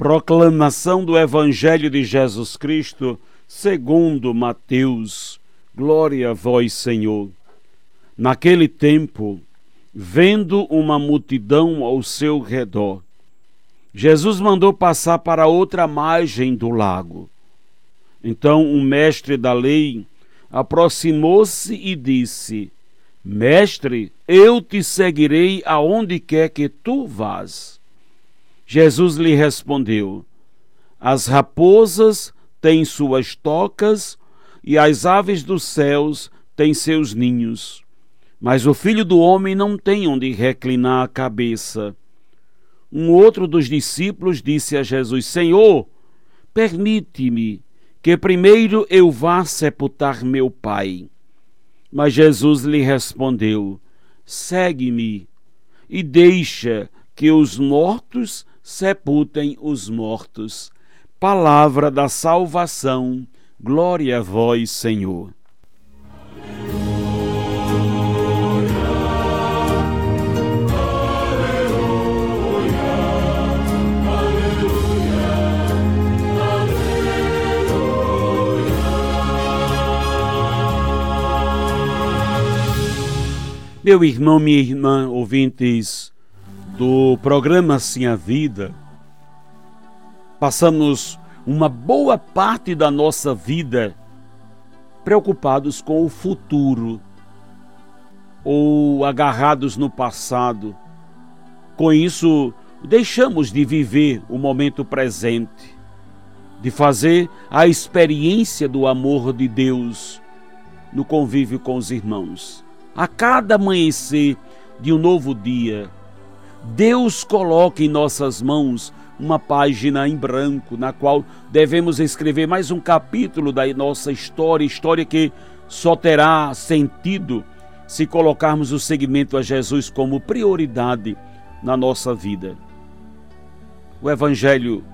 Proclamação do Evangelho de Jesus Cristo, segundo Mateus. Glória a vós, Senhor. Naquele tempo, vendo uma multidão ao seu redor, Jesus mandou passar para outra margem do lago. Então o mestre da lei aproximou-se e disse: Mestre, eu te seguirei aonde quer que tu vás. Jesus lhe respondeu: As raposas têm suas tocas e as aves dos céus têm seus ninhos, mas o filho do homem não tem onde reclinar a cabeça. Um outro dos discípulos disse a Jesus: Senhor, permite-me que primeiro eu vá sepultar meu pai. Mas Jesus lhe respondeu: Segue-me e deixa que os mortos sepultem os mortos. Palavra da salvação. Glória a vós, Senhor. Meu irmão, minha irmã, ouvintes do programa Sim a Vida, passamos uma boa parte da nossa vida preocupados com o futuro ou agarrados no passado. Com isso, deixamos de viver o momento presente, de fazer a experiência do amor de Deus no convívio com os irmãos. A cada amanhecer de um novo dia, Deus coloca em nossas mãos uma página em branco na qual devemos escrever mais um capítulo da nossa história, história que só terá sentido se colocarmos o seguimento a Jesus como prioridade na nossa vida. O evangelho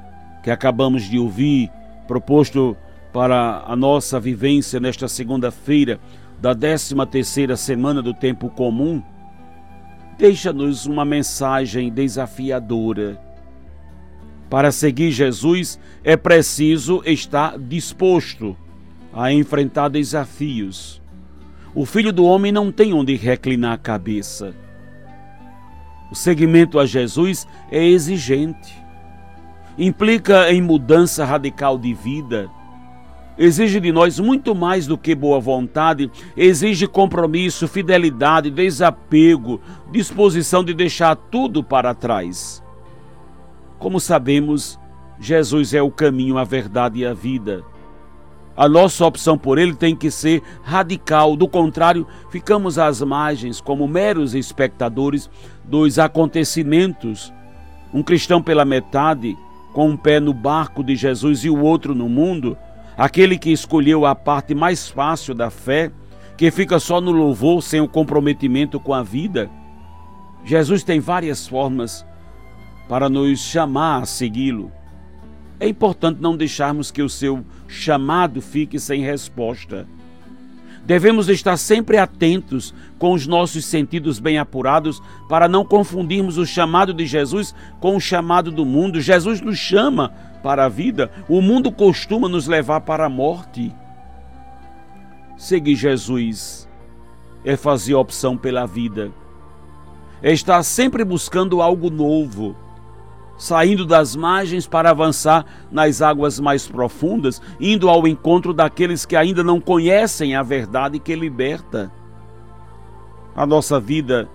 que acabamos de ouvir, proposto para a nossa vivência nesta segunda-feira, da 13 terceira semana do tempo comum, deixa-nos uma mensagem desafiadora. Para seguir Jesus é preciso estar disposto a enfrentar desafios. O filho do homem não tem onde reclinar a cabeça. O seguimento a Jesus é exigente. Implica em mudança radical de vida exige de nós muito mais do que boa vontade, exige compromisso, fidelidade, desapego, disposição de deixar tudo para trás. Como sabemos, Jesus é o caminho, a verdade e a vida. A nossa opção por ele tem que ser radical, do contrário, ficamos às margens como meros espectadores dos acontecimentos. Um cristão pela metade, com um pé no barco de Jesus e o outro no mundo, aquele que escolheu a parte mais fácil da fé, que fica só no louvor sem o comprometimento com a vida. Jesus tem várias formas para nos chamar a segui-lo. É importante não deixarmos que o seu chamado fique sem resposta. Devemos estar sempre atentos com os nossos sentidos bem apurados para não confundirmos o chamado de Jesus com o chamado do mundo. Jesus nos chama para a vida, o mundo costuma nos levar para a morte. Seguir Jesus é fazer opção pela vida, é estar sempre buscando algo novo saindo das margens para avançar nas águas mais profundas, indo ao encontro daqueles que ainda não conhecem a verdade que liberta. A nossa vida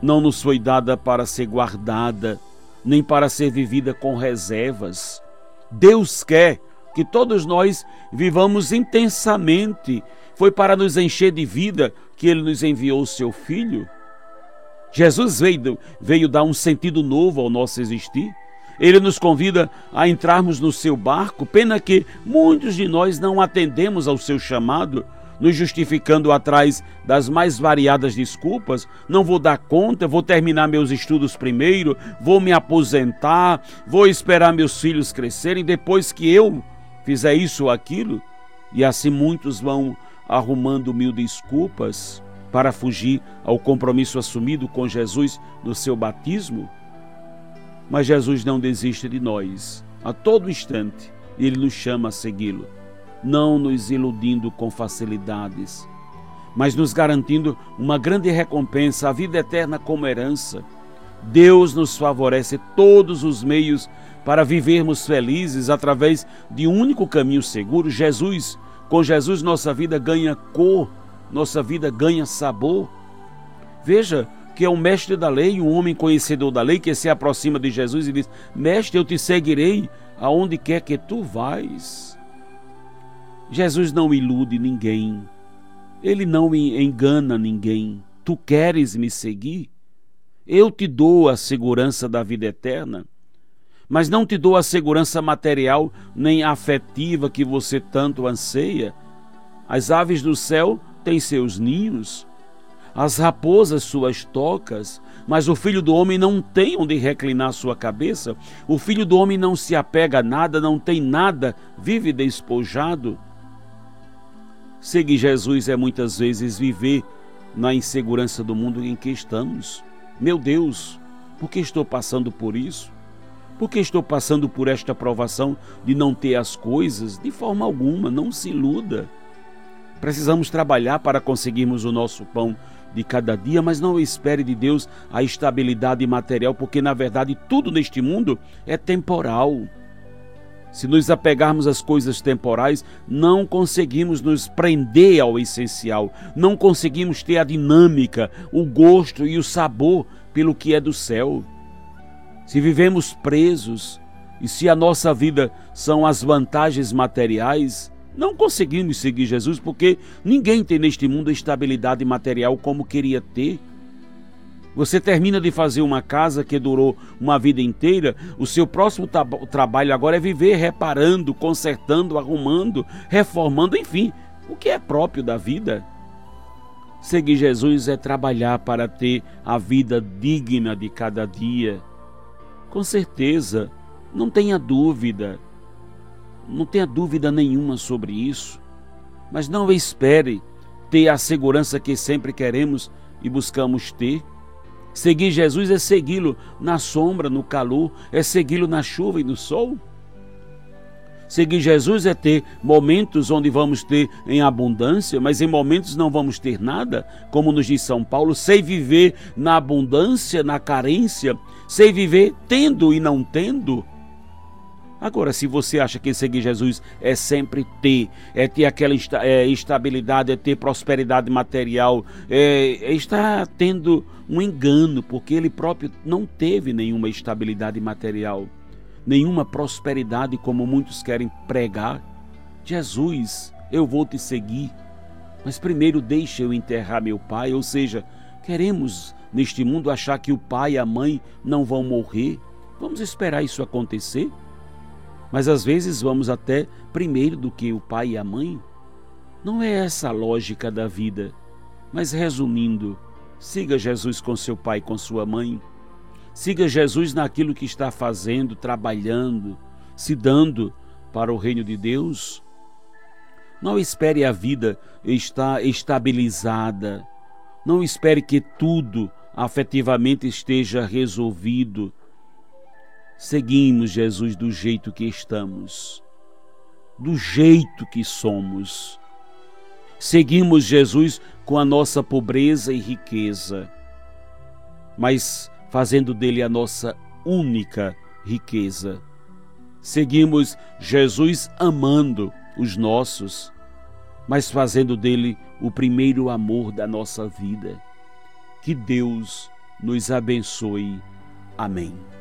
não nos foi dada para ser guardada, nem para ser vivida com reservas. Deus quer que todos nós vivamos intensamente. Foi para nos encher de vida que Ele nos enviou o Seu Filho. Jesus veio, veio dar um sentido novo ao nosso existir. Ele nos convida a entrarmos no seu barco, pena que muitos de nós não atendemos ao seu chamado, nos justificando atrás das mais variadas desculpas. Não vou dar conta, vou terminar meus estudos primeiro, vou me aposentar, vou esperar meus filhos crescerem, depois que eu fizer isso ou aquilo. E assim muitos vão arrumando mil desculpas para fugir ao compromisso assumido com Jesus no seu batismo. Mas Jesus não desiste de nós. A todo instante, ele nos chama a segui-lo, não nos iludindo com facilidades, mas nos garantindo uma grande recompensa, a vida eterna como herança. Deus nos favorece todos os meios para vivermos felizes através de um único caminho seguro, Jesus. Com Jesus, nossa vida ganha cor, nossa vida ganha sabor. Veja, que é um mestre da lei, um homem conhecedor da lei, que se aproxima de Jesus e diz: Mestre, eu te seguirei aonde quer que tu vais. Jesus não ilude ninguém, ele não engana ninguém. Tu queres me seguir? Eu te dou a segurança da vida eterna, mas não te dou a segurança material nem afetiva que você tanto anseia. As aves do céu têm seus ninhos, as raposas suas tocas, mas o filho do homem não tem onde reclinar sua cabeça, o filho do homem não se apega a nada, não tem nada, vive despojado. Seguir Jesus é muitas vezes viver na insegurança do mundo em que estamos. Meu Deus, por que estou passando por isso? Por que estou passando por esta provação de não ter as coisas? De forma alguma, não se iluda. Precisamos trabalhar para conseguirmos o nosso pão de cada dia, mas não espere de Deus a estabilidade material, porque na verdade tudo neste mundo é temporal. Se nos apegarmos às coisas temporais, não conseguimos nos prender ao essencial, não conseguimos ter a dinâmica, o gosto e o sabor pelo que é do céu. Se vivemos presos e se a nossa vida são as vantagens materiais, não conseguimos seguir Jesus porque ninguém tem neste mundo a estabilidade material como queria ter. Você termina de fazer uma casa que durou uma vida inteira, o seu próximo trabalho agora é viver reparando, consertando, arrumando, reformando, enfim, o que é próprio da vida. Seguir Jesus é trabalhar para ter a vida digna de cada dia. Com certeza, não tenha dúvida, não tenha dúvida nenhuma sobre isso, mas não espere ter a segurança que sempre queremos e buscamos ter. Seguir Jesus é segui-lo na sombra, no calor, é segui-lo na chuva e no sol. Seguir Jesus é ter momentos onde vamos ter em abundância, mas em momentos não vamos ter nada, como nos diz São Paulo, sei viver na abundância, na carência, sei viver tendo e não tendo. Agora, se você acha que seguir Jesus é sempre ter, é ter aquela é, estabilidade, é ter prosperidade material, é, está tendo um engano, porque ele próprio não teve nenhuma estabilidade material, nenhuma prosperidade, como muitos querem pregar. Jesus, eu vou te seguir, mas primeiro deixa eu enterrar meu pai, ou seja, queremos neste mundo achar que o pai e a mãe não vão morrer. Vamos esperar isso acontecer? Mas às vezes vamos até primeiro do que o pai e a mãe. Não é essa a lógica da vida. Mas resumindo, siga Jesus com seu pai e com sua mãe. Siga Jesus naquilo que está fazendo, trabalhando, se dando para o reino de Deus. Não espere a vida estar estabilizada. Não espere que tudo afetivamente esteja resolvido seguimos Jesus do jeito que estamos, do jeito que somos. Seguimos Jesus com a nossa pobreza e riqueza, mas fazendo dele a nossa única riqueza. Seguimos Jesus amando os nossos, mas fazendo dele o primeiro amor da nossa vida. Que Deus nos abençoe. Amém.